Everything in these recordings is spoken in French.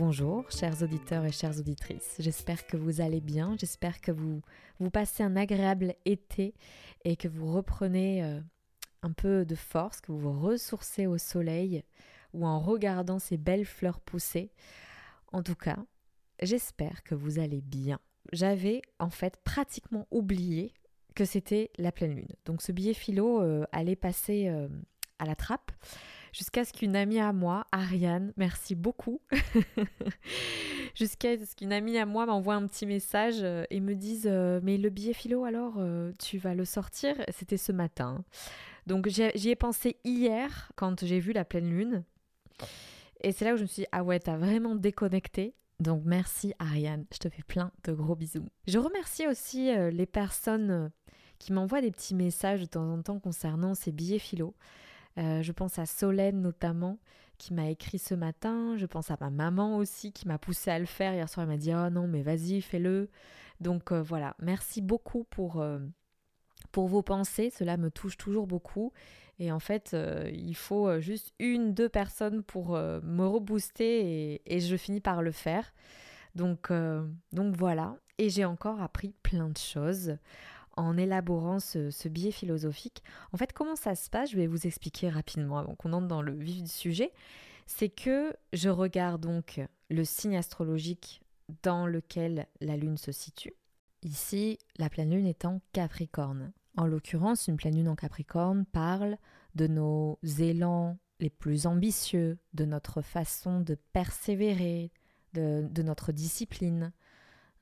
Bonjour, chers auditeurs et chères auditrices. J'espère que vous allez bien. J'espère que vous, vous passez un agréable été et que vous reprenez euh, un peu de force, que vous vous ressourcez au soleil ou en regardant ces belles fleurs pousser. En tout cas, j'espère que vous allez bien. J'avais en fait pratiquement oublié que c'était la pleine lune. Donc ce billet philo euh, allait passer euh, à la trappe jusqu'à ce qu'une amie à moi, Ariane, merci beaucoup, jusqu'à ce qu'une amie à moi m'envoie un petit message euh, et me dise euh, Mais le billet philo, alors, euh, tu vas le sortir? C'était ce matin. Donc j'y ai pensé hier quand j'ai vu la pleine lune. Et c'est là où je me suis dit Ah ouais, t'as vraiment déconnecté. Donc merci Ariane, je te fais plein de gros bisous. Je remercie aussi les personnes qui m'envoient des petits messages de temps en temps concernant ces billets philo. Euh, je pense à Solène notamment qui m'a écrit ce matin. Je pense à ma maman aussi qui m'a poussé à le faire. Hier soir, elle m'a dit Oh non, mais vas-y, fais-le. Donc euh, voilà, merci beaucoup pour, euh, pour vos pensées. Cela me touche toujours beaucoup. Et en fait, il faut juste une, deux personnes pour me rebooster et, et, je finis par le faire. Donc, donc voilà. Et j'ai encore appris plein de choses en élaborant ce, biais philosophique. En fait, comment ça se passe? Je vais vous expliquer rapidement avant qu'on entre dans le vif du sujet. C'est que je regarde donc le signe astrologique dans lequel la Lune se situe. Ici, la pleine Lune est en Capricorne. En l'occurrence, une pleine Lune en Capricorne parle de nos élans les plus ambitieux, de notre façon de persévérer, de, de notre discipline,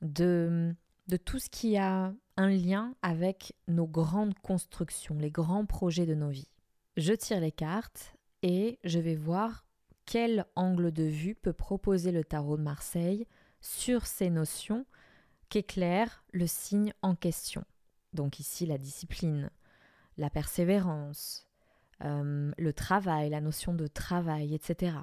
de, de tout ce qui a un lien avec nos grandes constructions, les grands projets de nos vies. Je tire les cartes et je vais voir quel angle de vue peut proposer le tarot de Marseille sur ces notions qu'éclaire le signe en question. Donc ici la discipline, la persévérance, euh, le travail, la notion de travail, etc.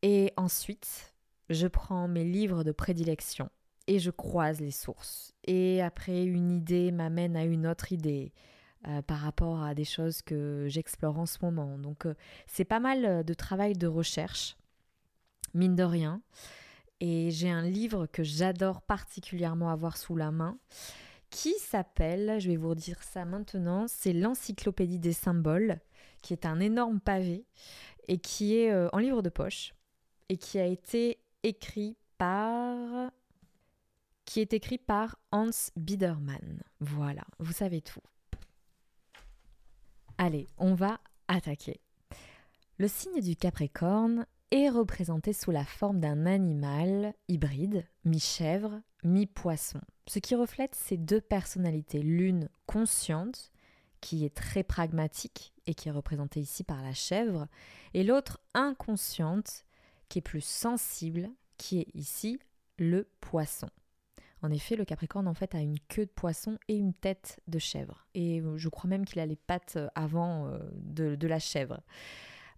Et ensuite, je prends mes livres de prédilection et je croise les sources. Et après, une idée m'amène à une autre idée euh, par rapport à des choses que j'explore en ce moment. Donc, euh, c'est pas mal euh, de travail de recherche, mine de rien. Et j'ai un livre que j'adore particulièrement avoir sous la main qui s'appelle, je vais vous dire ça maintenant, c'est l'Encyclopédie des symboles, qui est un énorme pavé et qui est en livre de poche et qui a été écrit par qui est écrit par Hans Biedermann. Voilà, vous savez tout. Allez, on va attaquer. Le signe du Capricorne est représenté sous la forme d'un animal hybride, mi-chèvre, mi-poisson, ce qui reflète ces deux personnalités, l'une consciente, qui est très pragmatique et qui est représentée ici par la chèvre, et l'autre inconsciente, qui est plus sensible, qui est ici le poisson. En effet, le Capricorne en fait a une queue de poisson et une tête de chèvre. Et je crois même qu'il a les pattes euh, avant euh, de, la chèvre.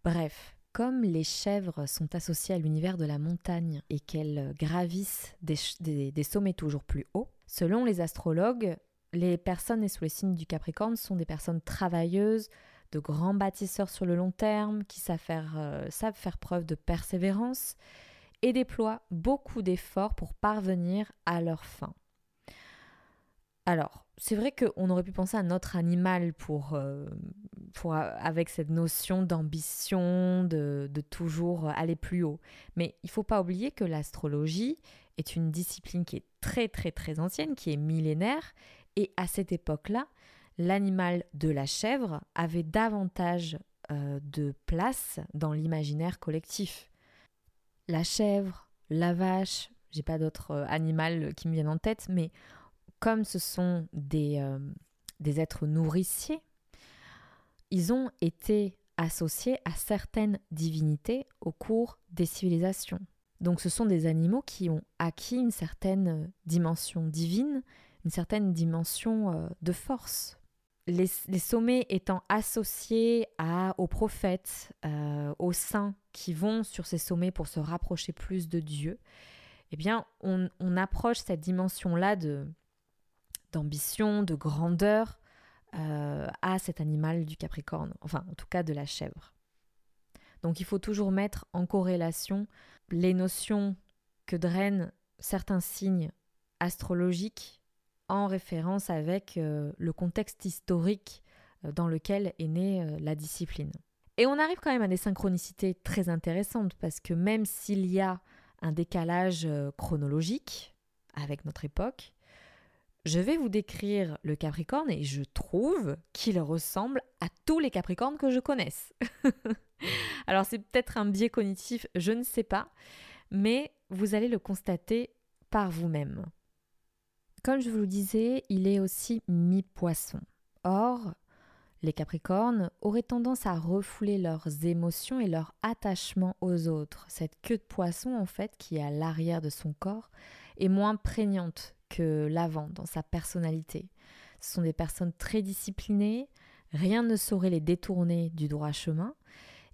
Bref, comme les chèvres sont associées à l'univers de la montagne et qu'elles gravissent des, sommets toujours plus hauts, selon les astrologues, les personnes sous les signes du Capricorne sont des personnes travailleuses, de grands bâtisseurs sur le long terme, qui euh, savent faire preuve de persévérance et déploient beaucoup d'efforts pour parvenir à leur fin. Alors, c'est vrai qu'on aurait pu penser à notre animal pour, euh, pour avec cette notion d'ambition, de, de, toujours aller plus haut. Mais il ne faut pas oublier que l'astrologie est une discipline qui est très très très ancienne, qui est millénaire, et à cette époque-là, l'animal de la chèvre avait davantage euh, de place dans l'imaginaire collectif la chèvre, la vache, j'ai pas d'autres euh, animaux qui me viennent en tête, mais comme ce sont euh, des êtres nourriciers, ils ont été associés à certaines divinités au cours des civilisations. Donc ce sont des animaux qui ont acquis une certaine dimension divine une certaine dimension de force. Les, sommets étant associés aux prophètes, aux saints qui vont sur ces sommets pour se rapprocher plus de Dieu, eh bien, on, on approche cette dimension-là de, d'ambition, de grandeur euh, à cet animal du Capricorne, enfin en tout cas de la chèvre. Donc il faut toujours mettre en corrélation les notions que drainent certains signes astrologiques en référence avec euh, le contexte historique euh, dans lequel est née la discipline. Et on arrive quand même à des synchronicités très intéressantes parce que même s'il y a un décalage chronologique avec notre époque, je vais vous décrire le Capricorne et je trouve qu'il ressemble à tous les Capricornes que je connaisse. Alors c'est peut-être un biais cognitif, je ne sais pas, mais vous allez le constater par vous-même. Comme je vous le disais, il est aussi mi-poisson. Or, les Capricornes auraient tendance à refouler leurs émotions et leur attachement aux autres. Cette queue de poisson, en fait, qui est à l'arrière de son corps, est moins prégnante que l'avant dans sa personnalité. Ce sont des personnes très disciplinées, rien ne saurait les détourner du droit chemin.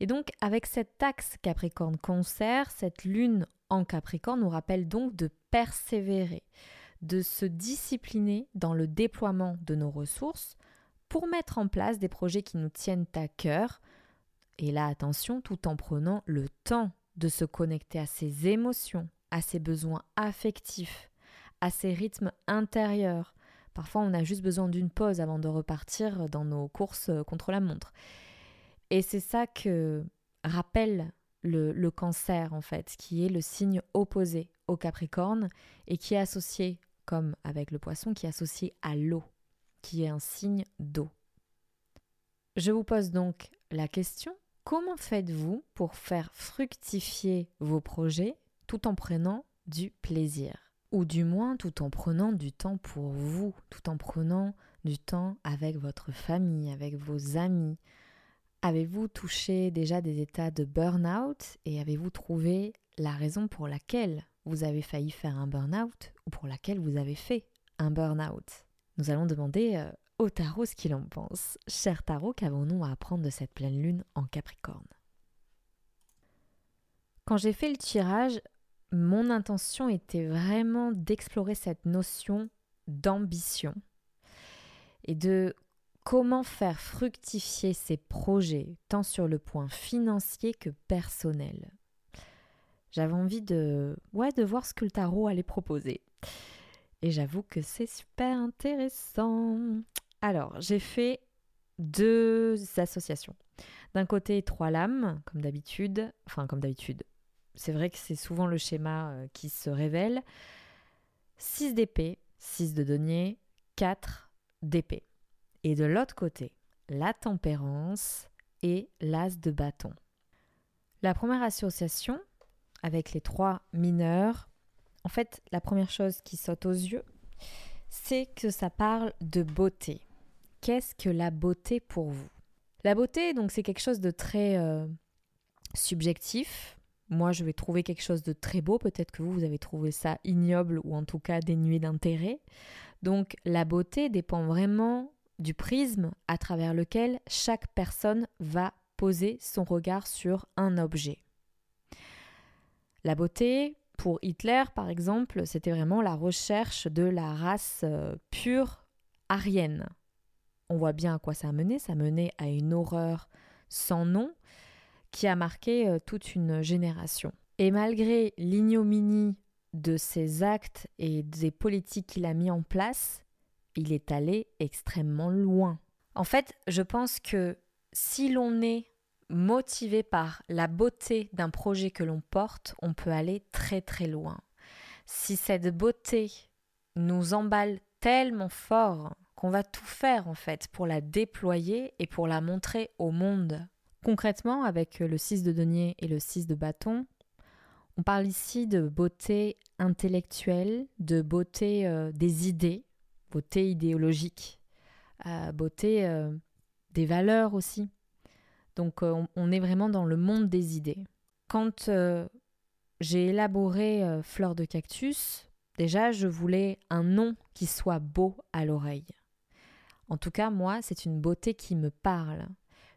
Et donc, avec cet axe Capricorne-Concert, cette lune en Capricorne nous rappelle donc de persévérer, de se discipliner dans le déploiement de nos ressources pour mettre en place des projets qui nous tiennent à cœur. Et là, attention, tout en prenant le temps de se connecter à ses émotions, à ses besoins affectifs, à ses rythmes intérieurs. Parfois, on a juste besoin d'une pause avant de repartir dans nos courses contre la montre. Et c'est ça que rappelle le, cancer, en fait, qui est le signe opposé au Capricorne et qui est associé, comme avec le poisson, qui est associé à l'eau, qui est un signe d'eau. Je vous pose donc la question, comment faites-vous pour faire fructifier vos projets tout en prenant du plaisir? Ou du moins tout en prenant du temps pour vous, tout en prenant du temps avec votre famille, avec vos amis? Avez-vous touché déjà des états de burn-out et avez-vous trouvé la raison pour laquelle vous avez failli faire un burn-out ou pour laquelle vous avez fait un burn-out Nous allons demander euh, au tarot ce qu'il en pense. Cher tarot, qu'avons-nous à apprendre de cette pleine lune en Capricorne? Quand j'ai fait le tirage, mon intention était vraiment d'explorer cette notion d'ambition et de comment faire fructifier ces projets, tant sur le point financier que personnel. J'avais envie de, ouais, de voir ce que le tarot allait proposer. Et j'avoue que c'est super intéressant. Alors, j'ai fait deux associations. D'un côté, trois lames, comme d'habitude, enfin comme d'habitude, c'est vrai que c'est souvent le schéma euh, qui se révèle. 6 d'épée, 6 de denier, 4 d'épée. Et de l'autre côté, la tempérance et l'as de bâton. La première association, avec les trois mineurs, en fait, la première chose qui saute aux yeux, c'est que ça parle de beauté. Qu'est-ce que la beauté pour vous? La beauté, donc, c'est quelque chose de très euh, subjectif, moi, je vais trouver quelque chose de très beau. Peut-être que vous, vous avez trouvé ça ignoble ou en tout cas dénué d'intérêt. Donc, la beauté dépend vraiment du prisme à travers lequel chaque personne va poser son regard sur un objet. La beauté, pour Hitler par exemple, c'était vraiment la recherche de la race euh, pure arienne. On voit bien à quoi ça a mené, ça menait à une horreur sans nom, qui a marqué euh, toute une génération. Et malgré l'ignominie de ses actes et des politiques qu'il a mis en place, il est allé extrêmement loin. En fait, je pense que si l'on est motivé par la beauté d'un projet que l'on porte, on peut aller très très loin. Si cette beauté nous emballe tellement fort qu'on va tout faire en fait pour la déployer et pour la montrer au monde. Concrètement, avec le 6 de denier et le 6 de bâton, on parle ici de beauté intellectuelle, de beauté euh, des idées, beauté idéologique, euh, beauté euh, des valeurs aussi. Donc on, est vraiment dans le monde des idées. Quand j'ai élaboré Fleur de cactus, Déjà, je voulais un nom qui soit beau à l'oreille. En tout cas, moi, c'est une beauté qui me parle.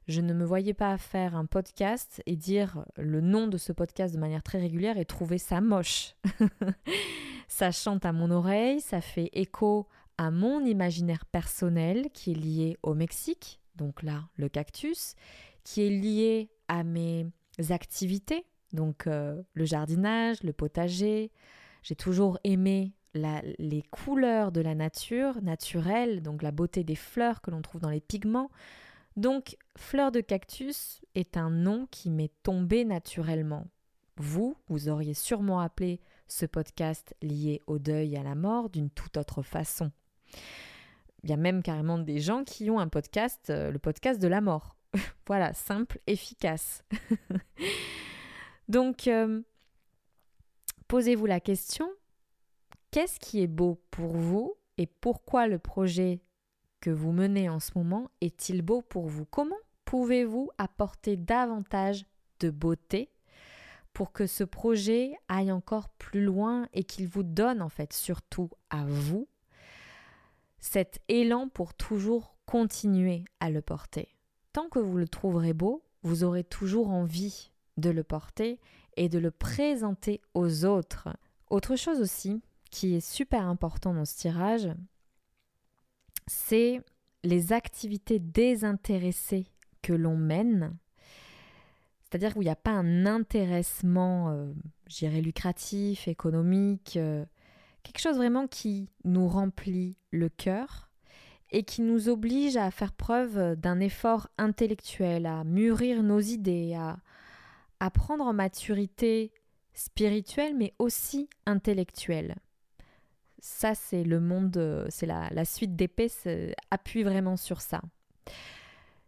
Je ne me voyais pas faire un podcast et dire le nom de ce podcast de manière très régulière et trouver ça moche. ça chante à mon oreille, ça fait écho à mon imaginaire personnel qui est lié au Mexique, donc là, le cactus, qui est lié à mes activités, donc euh, le jardinage, le potager. J'ai toujours aimé les couleurs de la nature naturelle, donc la beauté des fleurs que l'on trouve dans les pigments. Donc, fleur de cactus est un nom qui m'est tombé naturellement. Vous, vous auriez sûrement appelé ce podcast lié au deuil et à la mort d'une toute autre façon. Il y a même carrément des gens qui ont un podcast, euh, le podcast de la mort. voilà, simple, efficace. Donc, euh, posez-vous la question, qu'est-ce qui est beau pour vous et pourquoi le projet que vous menez en ce moment est-il beau pour vous? Comment pouvez-vous apporter davantage de beauté pour que ce projet aille encore plus loin et qu'il vous donne en fait surtout à vous cet élan pour toujours continuer à le porter? Tant que vous le trouverez beau, vous aurez toujours envie de le porter et de le présenter aux autres. Autre chose aussi qui est super important dans ce tirage, c'est les activités désintéressées que l'on mène. C'est-à-dire qu'il n'y a pas un intéressement, euh, j'irais, lucratif, économique, euh, quelque chose vraiment qui nous remplit le cœur et qui nous oblige à faire preuve d'un effort intellectuel, à mûrir nos idées, à, à prendre en maturité spirituelle mais aussi intellectuelle. Ça, c'est le monde, c'est la, la suite d'épée appuie vraiment sur ça.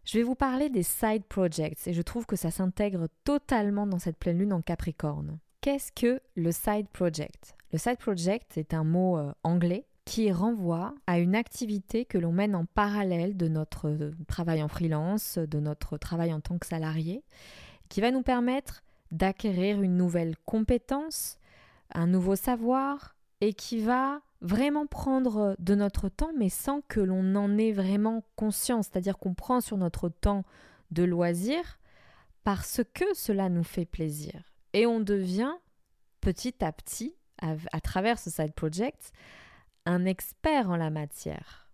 Je vais vous parler des side projects et je trouve que ça s'intègre totalement dans cette pleine lune en Capricorne. Qu'est-ce que le side project? Le side project est un mot euh, anglais qui renvoie à une activité que l'on mène en parallèle de notre euh, travail en freelance, de notre travail en tant que salarié, qui va nous permettre d'acquérir une nouvelle compétence, un nouveau savoir, et qui va vraiment prendre de notre temps, mais sans que l'on en ait vraiment conscience, c'est-à-dire qu'on prend sur notre temps de loisir parce que cela nous fait plaisir. Et on devient petit à petit, à, travers ce side project, un expert en la matière.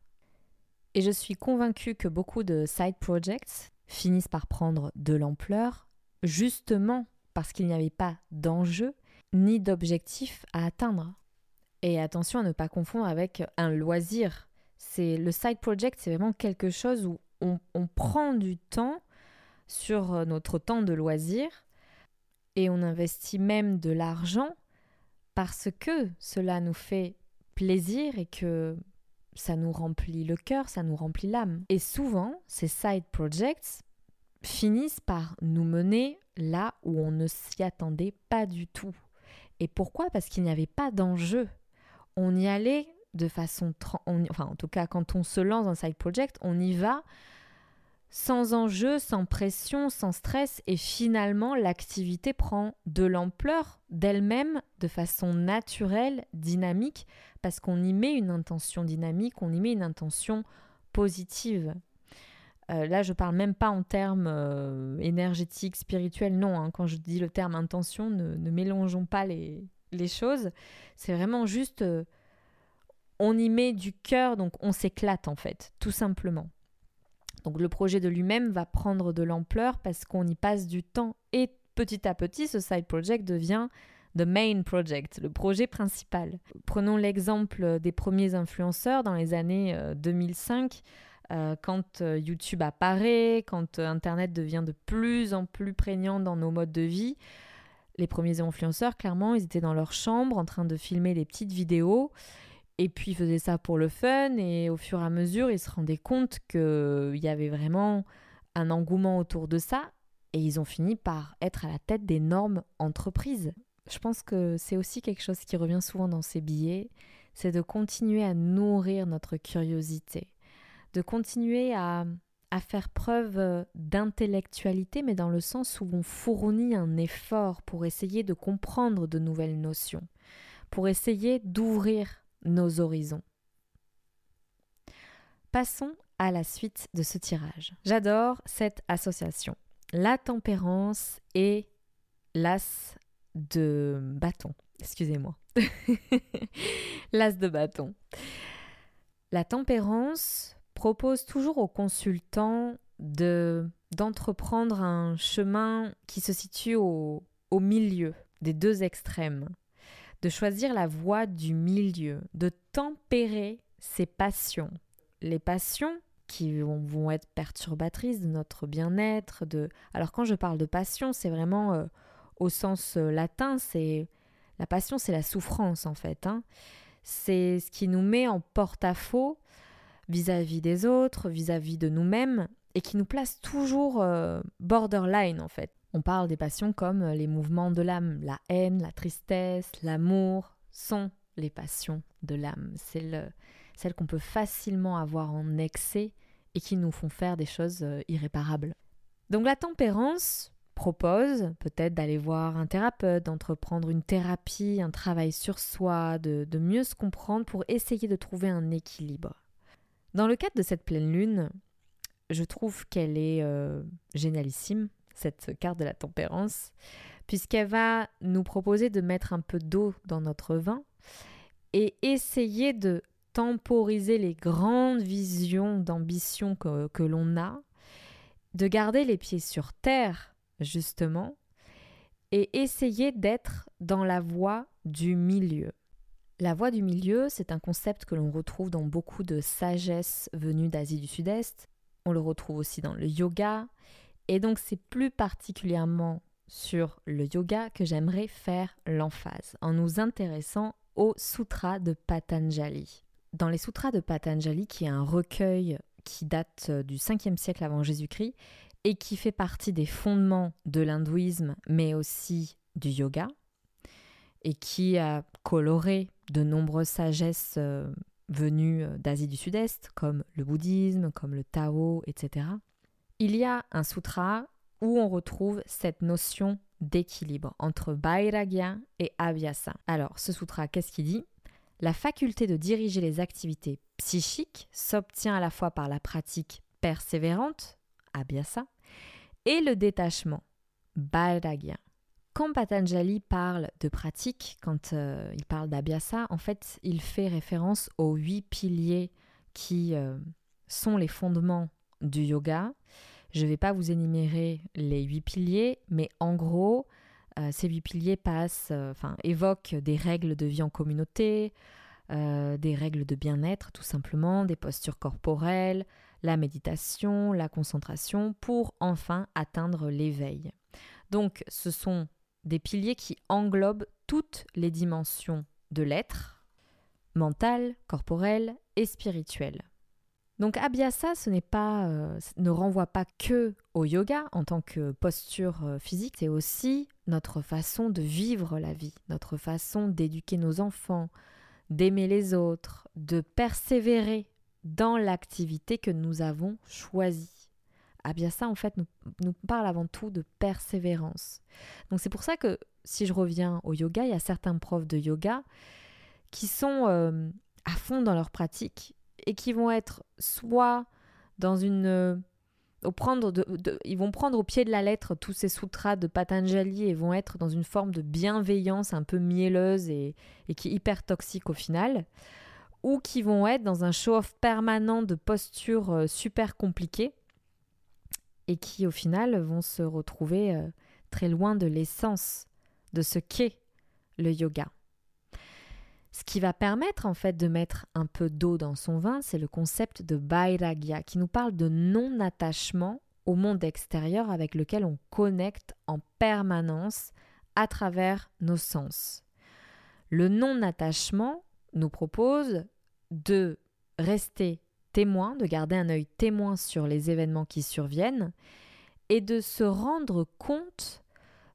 Et je suis convaincue que beaucoup de side projects finissent par prendre de l'ampleur, justement parce qu'il n'y avait pas d'enjeu ni d'objectif à atteindre. Et attention à ne pas confondre avec un loisir. C'est le side project, c'est vraiment quelque chose où on, on prend du temps sur notre temps de loisir et on investit même de l'argent parce que cela nous fait plaisir et que ça nous remplit le cœur, ça nous remplit l'âme. Et souvent, ces side projects finissent par nous mener là où on ne s'y attendait pas du tout. Et pourquoi? Parce qu'il n'y avait pas d'enjeu. On y allait de façon... enfin, en tout cas, quand on se lance dans un side project, on y va sans enjeu, sans pression, sans stress, et finalement l'activité prend de l'ampleur d'elle-même de façon naturelle, dynamique, parce qu'on y met une intention dynamique, on y met une intention positive. Euh, là, je parle même pas en termes euh, énergétiques, spirituels, non. Hein. quand je dis le terme intention, ne, mélangeons pas les, choses. C'est vraiment juste, euh, on y met du cœur, donc on s'éclate en fait, tout simplement. Donc le projet de lui-même va prendre de l'ampleur parce qu'on y passe du temps et petit à petit ce side project devient the main project, le projet principal. Prenons l'exemple des premiers influenceurs dans les années 2005 euh, euh, quand euh, YouTube apparaît, quand Internet devient de plus en plus prégnant dans nos modes de vie, les premiers influenceurs, clairement, ils étaient dans leur chambre en train de filmer des petites vidéos et puis ils faisaient ça pour le fun et au fur et à mesure, ils se rendaient compte qu'il y avait vraiment un engouement autour de ça et ils ont fini par être à la tête d'énormes entreprises. Je pense que c'est aussi quelque chose qui revient souvent dans ces billets, c'est de continuer à nourrir notre curiosité, de continuer à, à faire preuve d'intellectualité, mais dans le sens où on fournit un effort pour essayer de comprendre de nouvelles notions pour essayer d'ouvrir nos horizons. Passons à la suite de ce tirage. J'adore cette association. La tempérance et l'as de bâton. Excusez-moi. l'as de bâton. La tempérance propose toujours aux consultants de d'entreprendre un chemin qui se situe au, au milieu des deux extrêmes, de choisir la voie du milieu, de tempérer ses passions. Les passions qui vont, être perturbatrices de notre bien-être. De... Alors quand je parle de passion, c'est vraiment euh, au sens euh, latin, c'est la passion, c'est la souffrance en fait. Hein. C'est ce qui nous met en porte-à-faux vis-à-vis des autres, vis-à-vis de nous-mêmes, et qui nous place toujours euh, borderline en fait. On parle des passions comme les mouvements de l'âme, la haine, la tristesse, l'amour sont les passions de l'âme. C'est le, celles qu'on peut facilement avoir en excès et qui nous font faire des choses euh, irréparables. Donc la tempérance propose peut-être d'aller voir un thérapeute, d'entreprendre une thérapie, un travail sur soi, de, mieux se comprendre pour essayer de trouver un équilibre. Dans le cadre de cette pleine lune, je trouve qu'elle est euh, génialissime, cette carte de la tempérance, puisqu'elle va nous proposer de mettre un peu d'eau dans notre vin et essayer de temporiser les grandes visions d'ambition que, que l'on a, de garder les pieds sur terre, justement, et essayer d'être dans la voie du milieu. La voie du milieu, c'est un concept que l'on retrouve dans beaucoup de sagesse venues d'Asie du Sud-Est. On le retrouve aussi dans le yoga. Et donc c'est plus particulièrement sur le yoga que j'aimerais faire l'emphase en nous intéressant au Sutra de Patanjali. Dans les Sutras de Patanjali, qui est un recueil qui date euh, du 5e siècle avant Jésus-Christ et qui fait partie des fondements de l'hindouisme, mais aussi du yoga, et qui a coloré de nombreuses sagesses euh, venues euh, d'Asie du Sud-Est, comme le bouddhisme, comme le Tao, etc. Il y a un sutra où on retrouve cette notion d'équilibre entre Vairagya et Abhyasa. Alors, ce sutra, qu'est-ce qu'il dit? La faculté de diriger les activités psychiques s'obtient à la fois par la pratique persévérante, abhyasa, et le détachement, vairagya. Quand Patanjali parle de pratique, quand euh, il parle d'abhyasa, en fait, il fait référence aux huit piliers qui euh, sont les fondements du yoga. Je ne vais pas vous énumérer les huit piliers, mais en gros, euh, ces huit piliers passent, euh, enfin, évoquent des règles de vie en communauté, euh, des règles de bien-être tout simplement, des postures corporelles, la méditation, la concentration, pour enfin atteindre l'éveil. Donc ce sont des piliers qui englobent toutes les dimensions de l'être, mental, corporel et spirituel. Donc Abhyasa, ce n'est pas, euh, ne renvoie pas que au yoga en tant que posture euh, physique, c'est aussi notre façon de vivre la vie, notre façon d'éduquer nos enfants, d'aimer les autres, de persévérer dans l'activité que nous avons choisie. Abhyasa, en fait, nous, parle avant tout de persévérance. Donc c'est pour ça que si je reviens au yoga, il y a certains profs de yoga qui sont euh, à fond dans leur pratique et qui vont être soit dans une euh, prendre ils vont prendre au pied de la lettre tous ces sutras de Patanjali et vont être dans une forme de bienveillance un peu mielleuse et, et qui est hyper toxique au final, ou qui vont être dans un show-off permanent de postures euh, super compliquées et qui au final vont se retrouver euh, très loin de l'essence de ce qu'est le yoga. Ce qui va permettre en fait de mettre un peu d'eau dans son vin, c'est le concept de Vairagya qui nous parle de non-attachement au monde extérieur avec lequel on connecte en permanence à travers nos sens. Le non-attachement nous propose de rester témoin, de garder un œil témoin sur les événements qui surviennent et de se rendre compte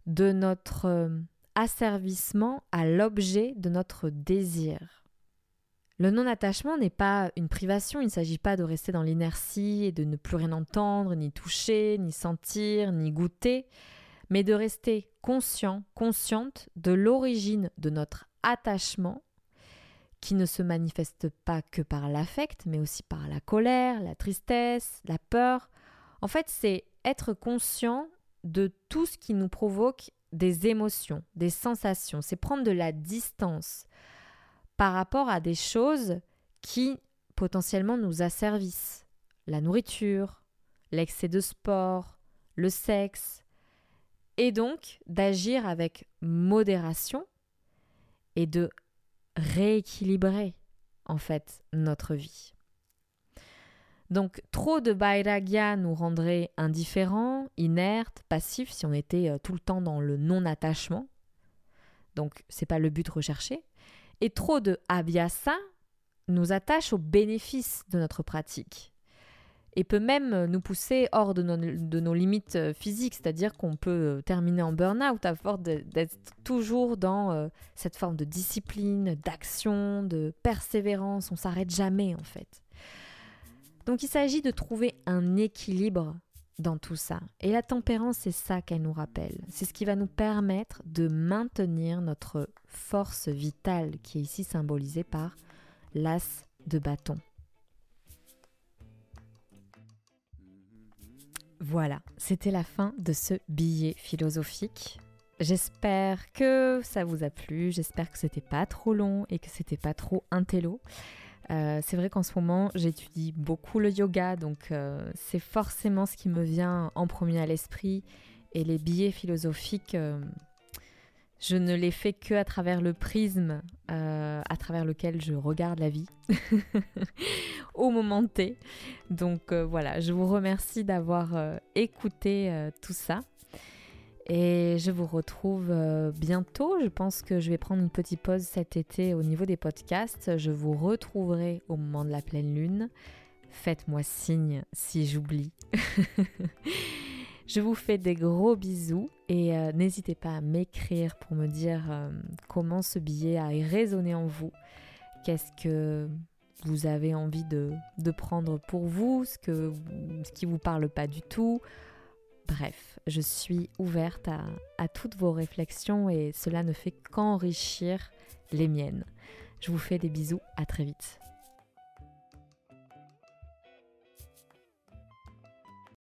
de notre euh, asservissement à l'objet de notre désir. Le non-attachement n'est pas une privation, il ne s'agit pas de rester dans l'inertie et de ne plus rien entendre, ni toucher, ni sentir, ni goûter, mais de rester conscient, consciente de l'origine de notre attachement qui ne se manifeste pas que par l'affect, mais aussi par la colère, la tristesse, la peur. En fait, c'est être conscient de tout ce qui nous provoque des émotions, des sensations. C'est prendre de la distance par rapport à des choses qui potentiellement nous asservissent. La nourriture, l'excès de sport, le sexe. Et donc d'agir avec modération et de rééquilibrer en fait notre vie. Donc trop de Bairagya nous rendrait indifférents, inertes, passifs si on était euh, tout le temps dans le non-attachement. Donc c'est pas le but recherché. Et trop de Abhyasa nous attache aux bénéfices de notre pratique et peut même nous pousser hors de nos, limites euh, physiques, c'est-à-dire qu'on peut euh, terminer en burn-out à force d'être toujours dans cette forme de discipline, d'action, de persévérance, on s'arrête jamais en fait. Donc il s'agit de trouver un équilibre dans tout ça. Et la tempérance, c'est ça qu'elle nous rappelle. C'est ce qui va nous permettre de maintenir notre force vitale, qui est ici symbolisée par l'as de bâton. Voilà, c'était la fin de ce billet philosophique. J'espère que ça vous a plu, j'espère que c'était pas trop long et que c'était pas trop intello. Euh, c'est vrai qu'en ce moment, j'étudie beaucoup le yoga, donc euh, c'est forcément ce qui me vient en premier à l'esprit. Et les billets philosophiques, euh, je ne les fais que à travers le prisme à travers lequel je regarde la vie au moment T. Donc voilà, je vous remercie d'avoir écouté tout ça. Et je vous retrouve euh, bientôt. Je pense que je vais prendre une petite pause cet été au niveau des podcasts. Je vous retrouverai au moment de la pleine lune. Faites-moi signe si j'oublie. je vous fais des gros bisous et euh, n'hésitez pas à m'écrire pour me dire euh, comment ce billet a résonné en vous. Qu'est-ce que vous avez envie de, prendre pour vous, ce, que, ce qui vous parle pas du tout? Bref, je suis ouverte à, toutes vos réflexions et cela ne fait qu'enrichir les miennes. Je vous fais des bisous, à très vite.